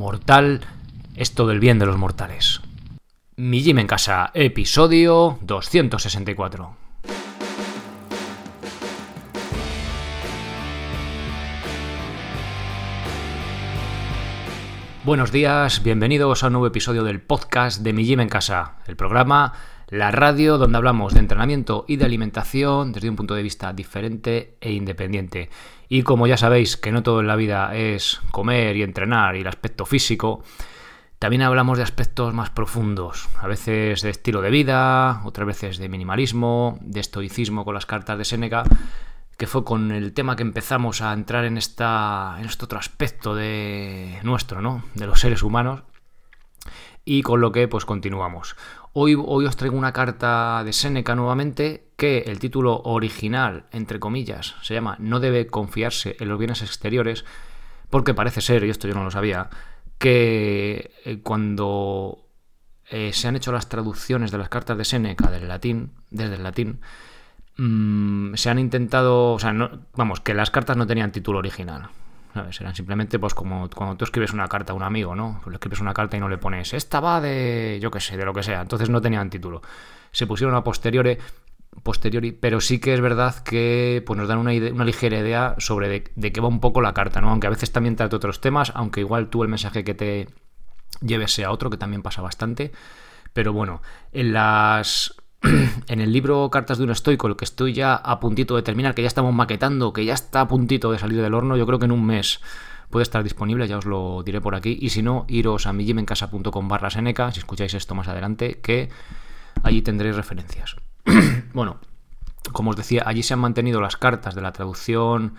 mortal es todo el bien de los mortales. Mi Jim en casa, episodio 264. Buenos días, bienvenidos a un nuevo episodio del podcast de Mi Gym en Casa, el programa, la radio donde hablamos de entrenamiento y de alimentación desde un punto de vista diferente e independiente. Y como ya sabéis que no todo en la vida es comer y entrenar y el aspecto físico, también hablamos de aspectos más profundos, a veces de estilo de vida, otras veces de minimalismo, de estoicismo con las cartas de Séneca que fue con el tema que empezamos a entrar en, esta, en este otro aspecto de nuestro, ¿no? De los seres humanos. Y con lo que pues continuamos. Hoy, os traigo una carta de Séneca nuevamente que el título original, entre comillas, se llama No debe confiarse en los bienes exteriores, porque parece ser, y esto yo no lo sabía, que eh, cuando eh, se han hecho las traducciones de las cartas de Séneca del latín, desde el latín, Mm, se han intentado, o sea, vamos, que las cartas no tenían título original. ¿Sabes? Eran simplemente, pues, como cuando tú escribes una carta a un amigo, ¿no? Pues le escribes una carta y no le pones, esta va de, yo qué sé, de lo que sea. Entonces no tenían título. Se pusieron a posteriori, posteriori pero sí que es verdad que pues, nos dan una, una ligera idea sobre de, de, qué va un poco la carta, ¿no? Aunque a veces también trata otros temas, aunque igual tú el mensaje que te lleves sea otro, que también pasa bastante. Pero bueno, en las en el libro Cartas de un estoico, el que estoy ya a puntito de terminar, que ya estamos maquetando, que ya está a puntito de salir del horno, yo creo que en un mes puede estar disponible, ya os lo diré por aquí. Y si no, iros a mijimencasa.com barra Seneca, si escucháis esto más adelante, que allí tendréis referencias. bueno, como os decía, allí se han mantenido las cartas de la traducción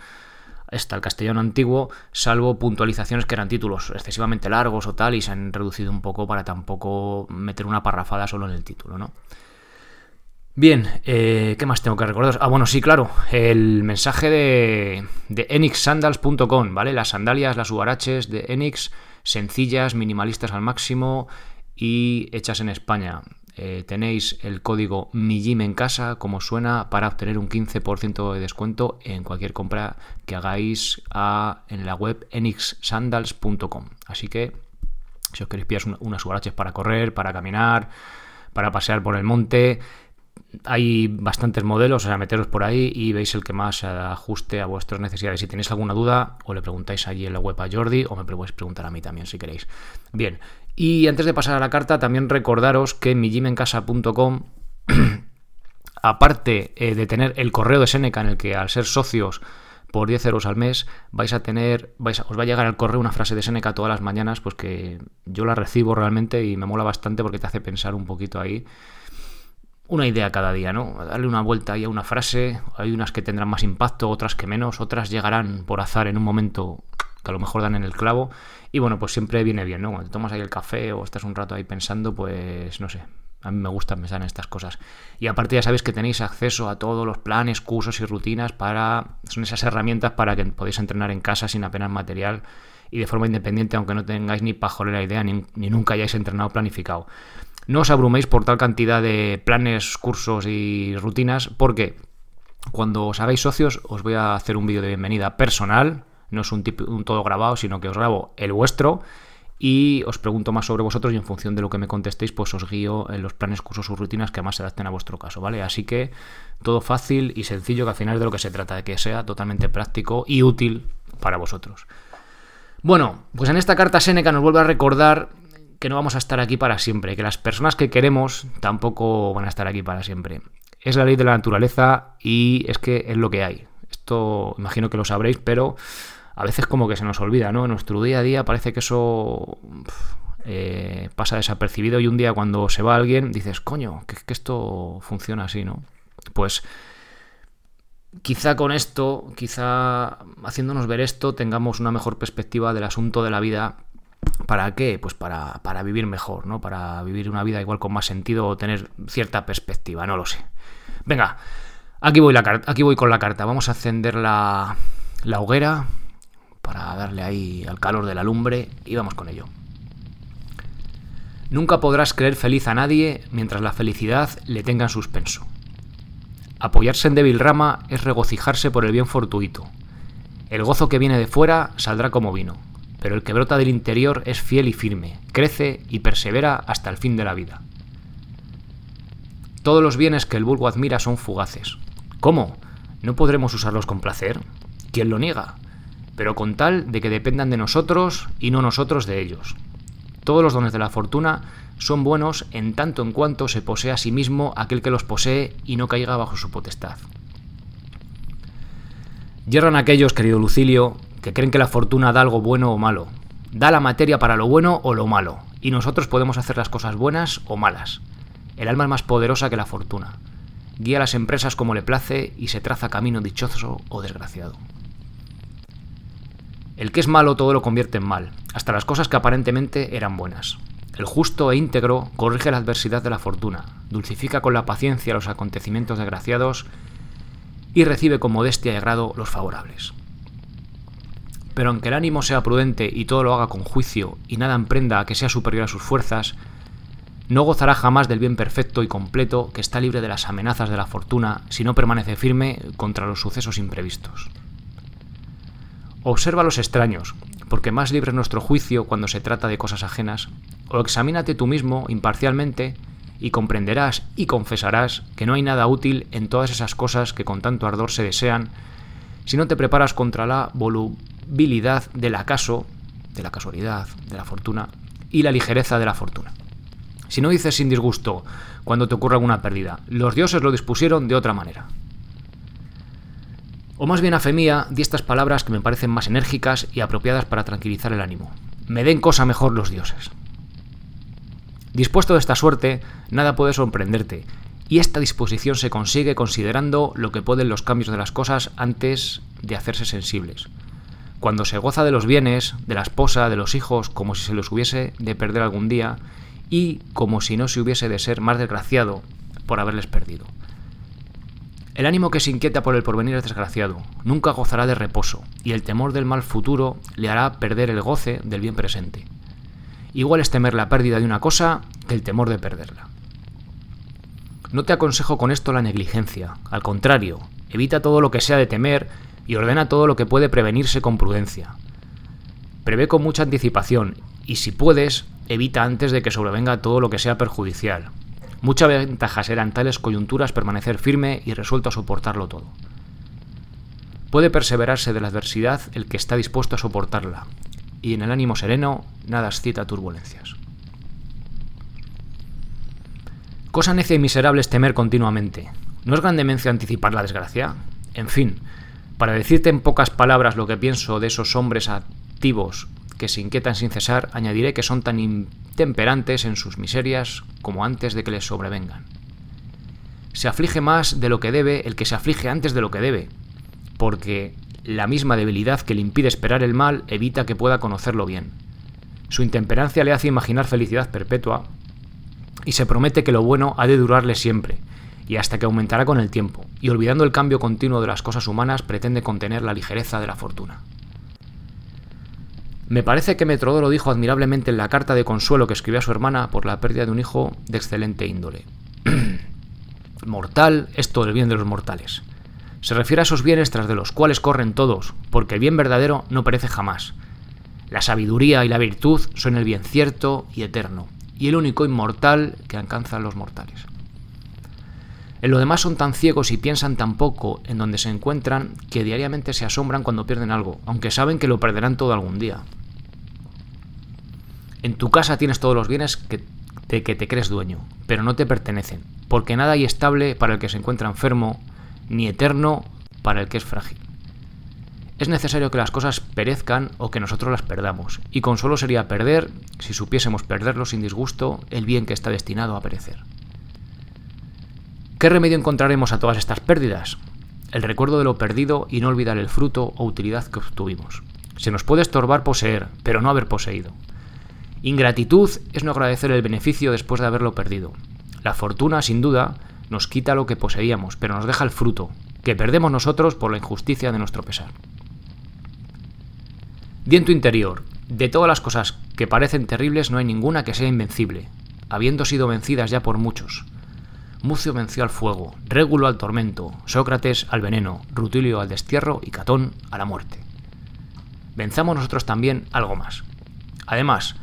hasta el castellano antiguo, salvo puntualizaciones que eran títulos excesivamente largos o tal, y se han reducido un poco para tampoco meter una parrafada solo en el título, ¿no? Bien, eh, ¿qué más tengo que recordaros? Ah, bueno, sí, claro, el mensaje de, enixsandals.com, ¿vale? Las sandalias, las huaraches de Enix, sencillas, minimalistas al máximo y hechas en España. Eh, tenéis el código MIJIM en casa, como suena, para obtener un 15% de descuento en cualquier compra que hagáis en la web enixsandals.com. Así que, si os queréis pillar unas huaraches para correr, para caminar, para pasear por el monte, hay bastantes modelos, o sea, meteros por ahí y veis el que más ajuste a vuestras necesidades. Si tenéis alguna duda, o le preguntáis allí en la web a Jordi, o me podéis preguntar a mí también si queréis. Bien, y antes de pasar a la carta, también recordaros que en mijimencasa.com, aparte eh, de tener el correo de Seneca en el que al ser socios por 10 euros al mes vais a tener, vais os va a llegar al correo una frase de Seneca todas las mañanas, pues que yo la recibo realmente y me mola bastante porque te hace pensar un poquito ahí una idea cada día, ¿no? Darle una vuelta ahí a una frase. Hay unas que tendrán más impacto, otras que menos, otras llegarán por azar en un momento que a lo mejor dan en el clavo. Y bueno, pues siempre viene bien, ¿no? Cuando te tomas ahí el café o estás un rato ahí pensando, pues no sé. A mí me gusta pensar en estas cosas. Y aparte ya sabéis que tenéis acceso a todos los planes, cursos y rutinas para... Son esas herramientas para que podáis entrenar en casa sin apenas material y de forma independiente, aunque no tengáis ni pajolera idea ni, ni nunca hayáis entrenado planificado. No os abruméis por tal cantidad de planes, cursos y rutinas, porque cuando os hagáis socios os voy a hacer un vídeo de bienvenida personal, no es un, un todo grabado, sino que os grabo el vuestro y os pregunto más sobre vosotros y en función de lo que me contestéis, pues os guío en los planes, cursos o rutinas que más se adapten a vuestro caso, ¿vale? Así que todo fácil y sencillo, que al final es de lo que se trata, de que sea totalmente práctico y útil para vosotros. Bueno, pues en esta carta Seneca nos vuelve a recordar que no vamos a estar aquí para siempre, que las personas que queremos tampoco van a estar aquí para siempre. Es la ley de la naturaleza y es que es lo que hay. Esto imagino que lo sabréis, pero a veces como que se nos olvida, ¿no? En nuestro día a día parece que eso eh, pasa desapercibido y un día cuando se va alguien dices, coño, que, que esto funciona así, ¿no? Pues quizá con esto, quizá haciéndonos ver esto, tengamos una mejor perspectiva del asunto de la vida ¿Para qué? Pues para, para, vivir mejor, ¿no? Para vivir una vida igual con más sentido o tener cierta perspectiva, no lo sé. Venga, aquí voy, la, aquí voy con la carta. Vamos a encender la, la hoguera para darle ahí al calor de la lumbre y vamos con ello. Nunca podrás creer feliz a nadie mientras la felicidad le tenga en suspenso. Apoyarse en débil rama es regocijarse por el bien fortuito. El gozo que viene de fuera saldrá como vino pero el que brota del interior es fiel y firme, crece y persevera hasta el fin de la vida. Todos los bienes que el vulgo admira son fugaces. ¿Cómo? ¿No podremos usarlos con placer? ¿Quién lo niega? Pero con tal de que dependan de nosotros y no nosotros de ellos. Todos los dones de la fortuna son buenos en tanto en cuanto se posee a sí mismo aquel que los posee y no caiga bajo su potestad. Yerran aquellos, querido Lucilio, que creen que la fortuna da algo bueno o malo. Da la materia para lo bueno o lo malo, y nosotros podemos hacer las cosas buenas o malas. El alma es más poderosa que la fortuna. Guía las empresas como le place y se traza camino dichoso o desgraciado. El que es malo todo lo convierte en mal, hasta las cosas que aparentemente eran buenas. El justo e íntegro corrige la adversidad de la fortuna, dulcifica con la paciencia los acontecimientos desgraciados y recibe con modestia y agrado los favorables. Pero aunque el ánimo sea prudente y todo lo haga con juicio y nada emprenda que sea superior a sus fuerzas, no gozará jamás del bien perfecto y completo que está libre de las amenazas de la fortuna si no permanece firme contra los sucesos imprevistos. Observa los extraños, porque más libre es nuestro juicio cuando se trata de cosas ajenas, o examínate tú mismo imparcialmente y comprenderás y confesarás que no hay nada útil en todas esas cosas que con tanto ardor se desean si no te preparas contra la del acaso, de la casualidad, de la fortuna y la ligereza de la fortuna. Si no dices sin disgusto cuando te ocurra alguna pérdida, los dioses lo dispusieron de otra manera. O más bien a fe mía, di estas palabras que me parecen más enérgicas y apropiadas para tranquilizar el ánimo. Me den cosa mejor los dioses. Dispuesto de esta suerte, nada puede sorprenderte, y esta disposición se consigue considerando lo que pueden los cambios de las cosas antes de hacerse sensibles. Cuando se goza de los bienes, de la esposa, de los hijos, como si se los hubiese de perder algún día, y como si no se hubiese de ser más desgraciado por haberles perdido. El ánimo que se inquieta por el porvenir es desgraciado, nunca gozará de reposo, y el temor del mal futuro le hará perder el goce del bien presente. Igual es temer la pérdida de una cosa que el temor de perderla. No te aconsejo con esto la negligencia, al contrario, evita todo lo que sea de temer y ordena todo lo que puede prevenirse con prudencia. Prevé con mucha anticipación y si puedes, evita antes de que sobrevenga todo lo que sea perjudicial. Mucha ventaja será en tales coyunturas permanecer firme y resuelto a soportarlo todo. Puede perseverarse de la adversidad el que está dispuesto a soportarla, y en el ánimo sereno nada excita turbulencias. Cosa necia y miserable es temer continuamente. ¿No es gran demencia anticipar la desgracia? En fin, para decirte en pocas palabras lo que pienso de esos hombres activos que se inquietan sin cesar, añadiré que son tan intemperantes en sus miserias como antes de que les sobrevengan. Se aflige más de lo que debe el que se aflige antes de lo que debe, porque la misma debilidad que le impide esperar el mal evita que pueda conocerlo bien. Su intemperancia le hace imaginar felicidad perpetua y se promete que lo bueno ha de durarle siempre, y hasta que aumentará con el tiempo, y olvidando el cambio continuo de las cosas humanas pretende contener la ligereza de la fortuna. Me parece que Metrodoro dijo admirablemente en la carta de consuelo que escribió a su hermana por la pérdida de un hijo de excelente índole. Mortal es todo el bien de los mortales. Se refiere a esos bienes tras de los cuales corren todos, porque el bien verdadero no perece jamás. La sabiduría y la virtud son el bien cierto y eterno, y el único inmortal que alcanzan los mortales. En lo demás son tan ciegos y piensan tan poco en donde se encuentran que diariamente se asombran cuando pierden algo, aunque saben que lo perderán todo algún día. En tu casa tienes todos los bienes que, de que te crees dueño, pero no te pertenecen, porque nada hay estable para el que se encuentra enfermo ni eterno para el que es frágil. Es necesario que las cosas perezcan o que nosotros las perdamos, y consuelo sería perder, si supiésemos perderlo sin disgusto, el bien que está destinado a perecer. ¿Qué remedio encontraremos a todas estas pérdidas? El recuerdo de lo perdido y no olvidar el fruto o utilidad que obtuvimos. Se nos puede estorbar poseer, pero no haber poseído. Ingratitud es no agradecer el beneficio después de haberlo perdido. La fortuna, sin duda, nos quita lo que poseíamos, pero nos deja el fruto, que perdemos nosotros por la injusticia de nuestro pesar. Di en tu interior, de todas las cosas que parecen terribles no hay ninguna que sea invencible, habiendo sido vencidas ya por muchos. Mucio venció al fuego, Régulo al tormento, Sócrates al veneno, Rutilio al destierro y Catón a la muerte. venzamos nosotros también algo más. Además,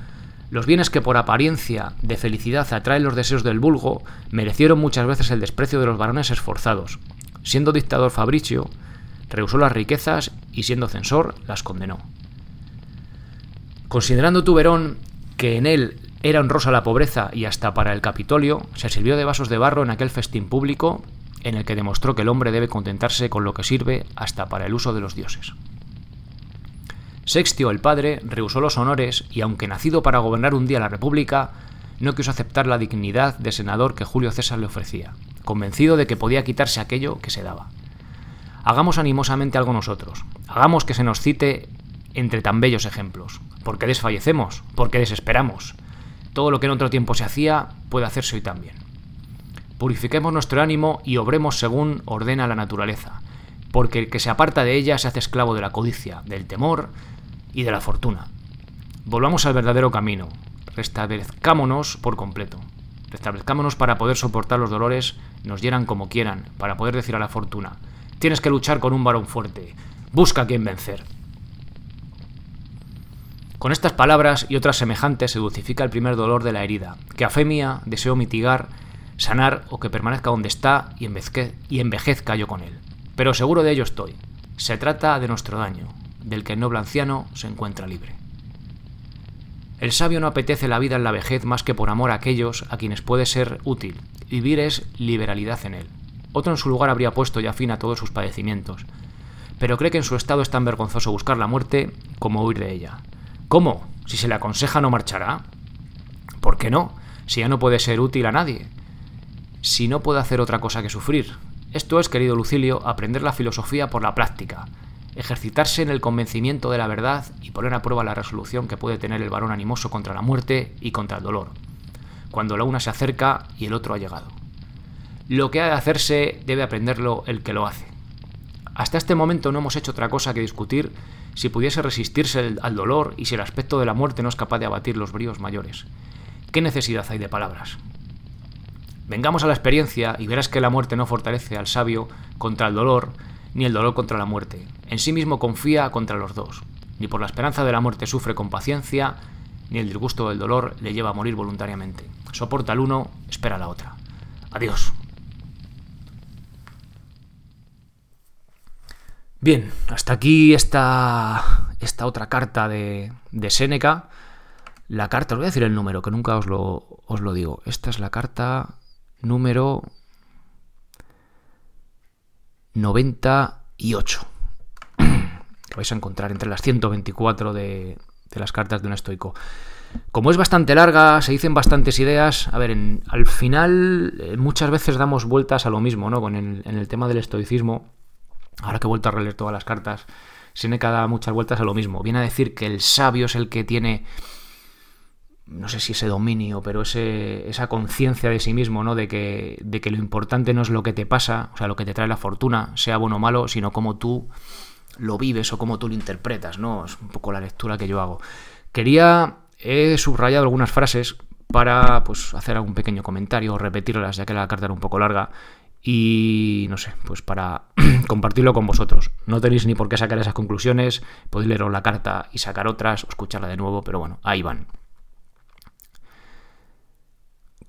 los bienes que por apariencia de felicidad atraen los deseos del vulgo merecieron muchas veces el desprecio de los varones esforzados. Siendo dictador Fabricio, rehusó las riquezas y siendo censor, las condenó. Considerando Tuberón que en él era honrosa la pobreza y hasta para el Capitolio, se sirvió de vasos de barro en aquel festín público en el que demostró que el hombre debe contentarse con lo que sirve hasta para el uso de los dioses. Sextio el padre rehusó los honores y aunque nacido para gobernar un día la República, no quiso aceptar la dignidad de senador que Julio César le ofrecía, convencido de que podía quitarse aquello que se daba. Hagamos animosamente algo nosotros, hagamos que se nos cite entre tan bellos ejemplos, porque desfallecemos, porque desesperamos. Todo lo que en otro tiempo se hacía puede hacerse hoy también. Purifiquemos nuestro ánimo y obremos según ordena la naturaleza, porque el que se aparta de ella se hace esclavo de la codicia, del temor y de la fortuna. Volvamos al verdadero camino, restablezcámonos por completo. Restablezcámonos para poder soportar los dolores, nos hieran como quieran, para poder decir a la fortuna, tienes que luchar con un varón fuerte, busca a quien vencer. Con estas palabras y otras semejantes se dulcifica el primer dolor de la herida, que a fe mía deseo mitigar, sanar o que permanezca donde está y, y envejezca yo con él. Pero seguro de ello estoy. Se trata de nuestro daño, del que el noble anciano se encuentra libre. El sabio no apetece la vida en la vejez más que por amor a aquellos a quienes puede ser útil. Vivir es liberalidad en él. Otro en su lugar habría puesto ya fin a todos sus padecimientos, pero cree que en su estado es tan vergonzoso buscar la muerte como huir de ella. ¿Cómo? Si se le aconseja no marchará. ¿Por qué no? Si ya no puede ser útil a nadie. Si no puede hacer otra cosa que sufrir. Esto es, querido Lucilio, aprender la filosofía por la práctica, ejercitarse en el convencimiento de la verdad y poner a prueba la resolución que puede tener el varón animoso contra la muerte y contra el dolor, cuando la una se acerca y el otro ha llegado. Lo que ha de hacerse debe aprenderlo el que lo hace. Hasta este momento no hemos hecho otra cosa que discutir si pudiese resistirse al dolor y si el aspecto de la muerte no es capaz de abatir los bríos mayores. ¿Qué necesidad hay de palabras? Vengamos a la experiencia y verás que la muerte no fortalece al sabio contra el dolor, ni el dolor contra la muerte. En sí mismo confía contra los dos. Ni por la esperanza de la muerte sufre con paciencia, ni el disgusto del dolor le lleva a morir voluntariamente. Soporta el uno, espera la otra. Adiós. Bien, hasta aquí esta, esta otra carta de, de Séneca. La carta, os voy a decir el número, que nunca os lo, os lo digo. Esta es la carta número 98. Que vais a encontrar entre las 124 de, de las cartas de un estoico. Como es bastante larga, se dicen bastantes ideas. A ver, al final eh, muchas veces damos vueltas a lo mismo, ¿no? Con en el tema del estoicismo ahora que he vuelto a releer todas las cartas, Seneca da muchas vueltas a lo mismo. Viene a decir que el sabio es el que tiene, no sé si ese dominio, pero ese, esa conciencia de sí mismo, ¿no? De que, de que lo importante no es lo que te pasa, o sea, lo que te trae la fortuna, sea bueno o malo, sino cómo tú lo vives o cómo tú lo interpretas, ¿no? Es un poco la lectura que yo hago. Quería, he subrayado algunas frases para pues hacer algún pequeño comentario o repetirlas, ya que la carta era un poco larga y no sé, pues para compartirlo con vosotros. No tenéis ni por qué sacar esas conclusiones, podéis leeros la carta y sacar otras o escucharla de nuevo, pero bueno, ahí van.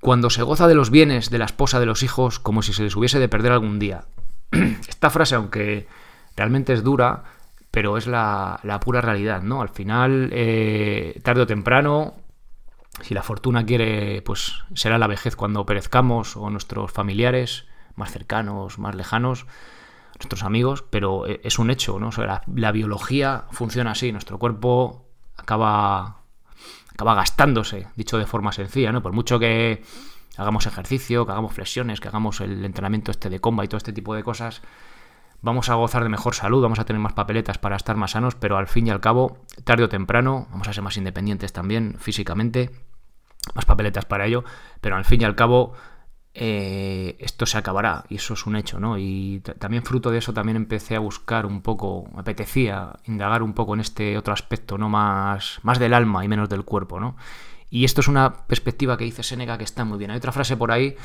Cuando se goza de los bienes de la esposa de los hijos como si se les hubiese de perder algún día. Esta frase, aunque realmente es dura, pero es la, pura realidad, ¿no? Al final, eh, tarde o temprano, si la fortuna quiere, pues será la vejez cuando perezcamos o nuestros familiares más cercanos, más lejanos, nuestros amigos, pero e, es un hecho, ¿no? la, biología funciona así, nuestro cuerpo acaba, acaba gastándose, dicho de forma sencilla, ¿no? Por mucho que hagamos ejercicio, que hagamos flexiones, que hagamos el entrenamiento este de comba y todo este tipo de cosas, vamos a gozar de mejor salud, vamos a tener más papeletas para estar más sanos, pero al fin y al cabo, tarde o temprano, vamos a ser más independientes también físicamente, más papeletas para ello, pero al fin y al cabo eh, esto se acabará y eso es un hecho, ¿no? Y también fruto de eso también empecé a buscar un poco, me apetecía indagar un poco en este otro aspecto, ¿no? Más, más del alma y menos del cuerpo, ¿no? Y esto es una perspectiva que dice Seneca que está muy bien. Hay otra frase por ahí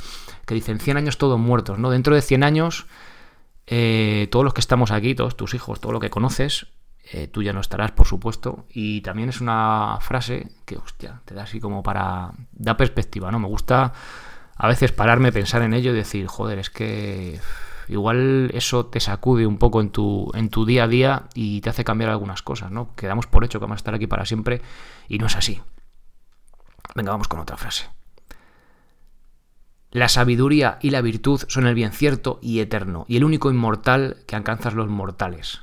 que dice, en 100 años todos muertos, ¿no? Dentro de 100 años, eh, todos los que estamos aquí, todos tus hijos, todo lo que conoces, eh, tú ya no estarás, por supuesto. Y también es una frase que, hostia, te da así como para... da perspectiva, ¿no? Me gusta a veces pararme, pensar en ello y decir, joder, es que igual eso te sacude un poco en tu, en tu día a día y te hace cambiar algunas cosas, ¿no? Quedamos por hecho que vamos a estar aquí para siempre y no es así. Venga, vamos con otra frase. La sabiduría y la virtud son el bien cierto y eterno, y el único inmortal que alcanzas los mortales.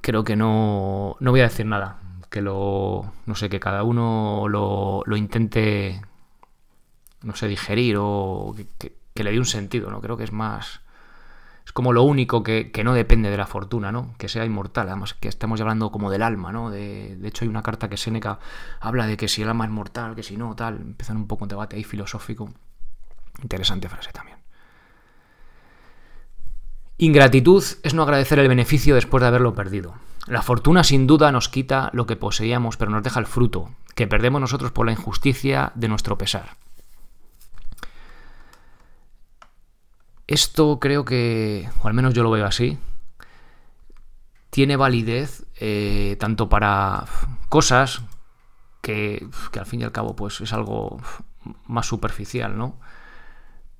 Creo que no, no voy a decir nada, que lo, no sé, que cada uno lo, lo intente, no sé, digerir o que, que le dé un sentido, ¿no? Creo que es más, es como lo único que, no depende de la fortuna, ¿no? Que sea inmortal, además que estamos hablando como del alma, ¿no? De, hecho hay una carta que Seneca habla de que si el alma es mortal, que si no, tal, empiezan un poco un debate ahí filosófico. Interesante frase también. Ingratitud es no agradecer el beneficio después de haberlo perdido. La fortuna sin duda nos quita lo que poseíamos, pero nos deja el fruto, que perdemos nosotros por la injusticia de nuestro pesar. Esto creo que, o al menos yo lo veo así, tiene validez eh, tanto para cosas que, al fin y al cabo pues es algo más superficial, ¿no?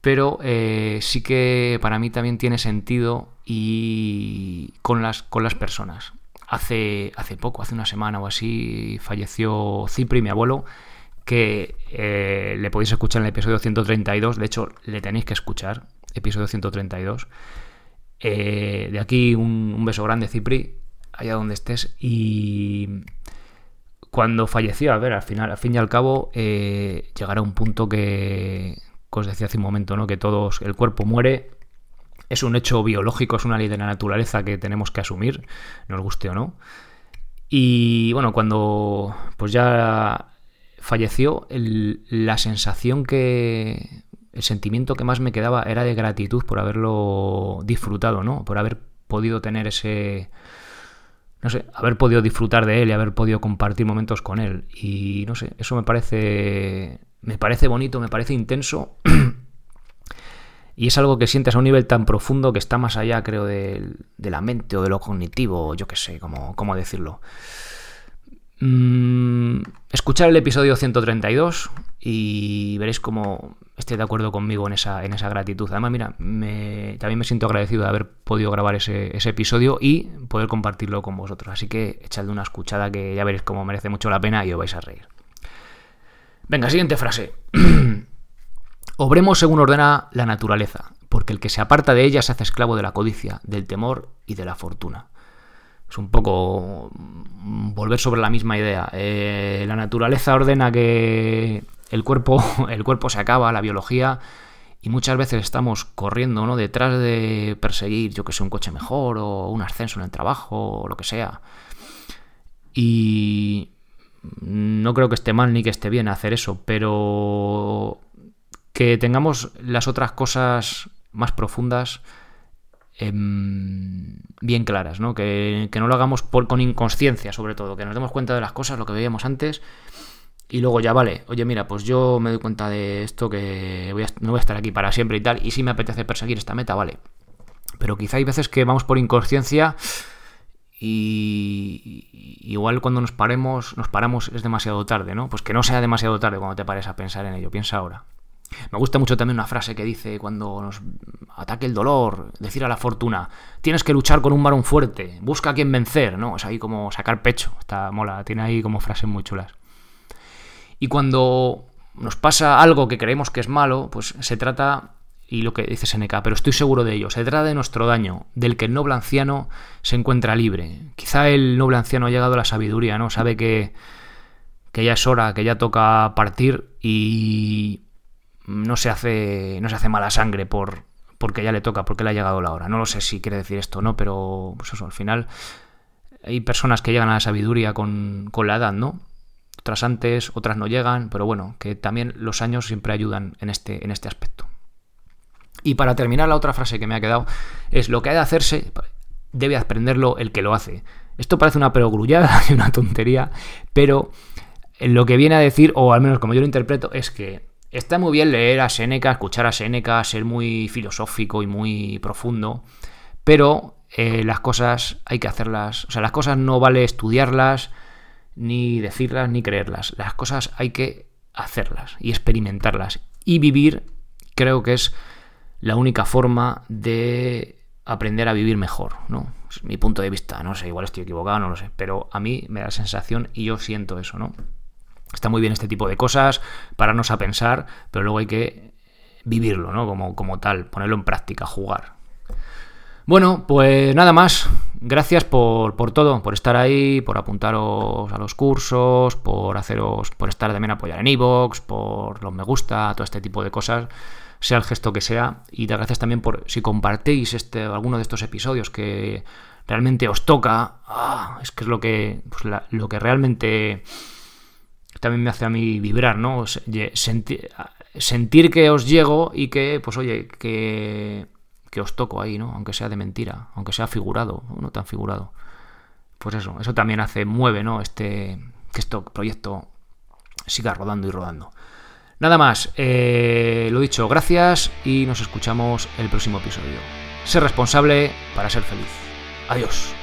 Pero eh, sí que para mí también tiene sentido y con las, con las personas. Hace, hace poco, hace una semana o así, falleció Cipri, mi abuelo, que eh, le podéis escuchar en el episodio 132, de hecho le tenéis que escuchar, episodio 132. Eh, de aquí un, beso grande, Cipri, allá donde estés. Y cuando falleció, a ver, al final, al fin y al cabo, eh, llegará un punto que, os decía hace un momento, ¿no? Que todos, el cuerpo muere. Es un hecho biológico, es una ley de la naturaleza que tenemos que asumir, nos guste o no. Y bueno, cuando pues ya falleció, la sensación que el sentimiento que más me quedaba era de gratitud por haberlo disfrutado, ¿no? Por haber podido tener ese... No sé, haber podido disfrutar de él y haber podido compartir momentos con él. Y no sé, eso me parece... Me parece bonito, me parece intenso. y es algo que sientes a un nivel tan profundo que está más allá, creo, de, la mente o de lo cognitivo, yo qué sé, cómo, cómo decirlo. Mm, escuchar el episodio 132 y veréis cómo esté de acuerdo conmigo en esa, en esa gratitud. Además, mira, también me siento agradecido de haber podido grabar ese, episodio y poder compartirlo con vosotros. Así que echadle una escuchada que ya veréis cómo merece mucho la pena y os vais a reír. Venga, siguiente frase. Obremos según ordena la naturaleza, porque el que se aparta de ella se hace esclavo de la codicia, del temor y de la fortuna es un poco volver sobre la misma idea. Eh, la naturaleza ordena que el cuerpo, el cuerpo se acaba, la biología, y muchas veces estamos corriendo ¿no? detrás de perseguir, yo que sé, un coche mejor o un ascenso en el trabajo o lo que sea. Y no creo que esté mal ni que esté bien hacer eso, pero que tengamos las otras cosas más profundas Em, bien claras, ¿no? Que, no lo hagamos con inconsciencia, sobre todo, que nos demos cuenta de las cosas, lo que veíamos antes, y luego ya vale, oye, mira, pues yo me doy cuenta de esto, que no voy a estar aquí para siempre y tal, y si me apetece perseguir esta meta, vale. Pero quizá hay veces que vamos por inconsciencia y igual cuando nos paremos, nos paramos es demasiado tarde, ¿no? Pues que no sea demasiado tarde cuando te pares a pensar en ello, piensa ahora. Me gusta mucho también una frase que dice cuando nos ataque el dolor, decir a la fortuna, tienes que luchar con un varón fuerte, busca a quien vencer, ¿no? Es ahí como sacar pecho, está mola, tiene ahí como frases muy chulas. Y cuando nos pasa algo que creemos que es malo, pues se trata, y lo que dice Seneca, pero estoy seguro de ello, se trata de nuestro daño, del que el noble anciano se encuentra libre. Quizá el noble anciano ha llegado a la sabiduría, ¿no? Sabe que, que ya es hora, que ya toca partir y no se hace, no se hace mala sangre por, porque ya le toca, porque le ha llegado la hora. No lo sé si quiere decir esto no, pero pues al final hay personas que llegan a la sabiduría con, con la edad, ¿no? Otras antes, otras no llegan, pero bueno, que también los años siempre ayudan en este, en este aspecto. Y para terminar, la otra frase que me ha quedado es lo que ha de hacerse debe aprenderlo el que lo hace. Esto parece una perogrullada y una tontería, pero lo que viene a decir, o al menos como yo lo interpreto, es que Está muy bien leer a Seneca, escuchar a Seneca, ser muy filosófico y muy profundo, pero eh, las cosas hay que hacerlas. O sea, las cosas no vale estudiarlas, ni decirlas, ni creerlas. Las cosas hay que hacerlas y experimentarlas. Y vivir creo que es la única forma de aprender a vivir mejor, ¿no? Es mi punto de vista, no sé, igual estoy equivocado, no lo sé, pero a mí me da sensación y yo siento eso, ¿no? Está muy bien este tipo de cosas, pararnos a pensar, pero luego hay que vivirlo, ¿no? Como, como tal, ponerlo en práctica, jugar. Bueno, pues nada más. Gracias por, por, todo, por estar ahí, por apuntaros a los cursos, por haceros, por estar también apoyar en iVoox, por los me gusta, todo este tipo de cosas, sea el gesto que sea. Y te gracias también por si compartéis este, alguno de estos episodios que realmente os toca. Ah, es que es lo que, pues lo que realmente también me hace a mí vibrar, ¿no? Sentir, sentir que os llego y que, pues oye, que que os toco ahí, ¿no? Aunque sea de mentira, aunque sea figurado, no tan figurado. Pues eso, eso también hace, mueve, ¿no? Este, que este proyecto siga rodando y rodando. Nada más, eh, lo dicho, gracias y nos escuchamos el próximo episodio. Ser responsable para ser feliz. Adiós.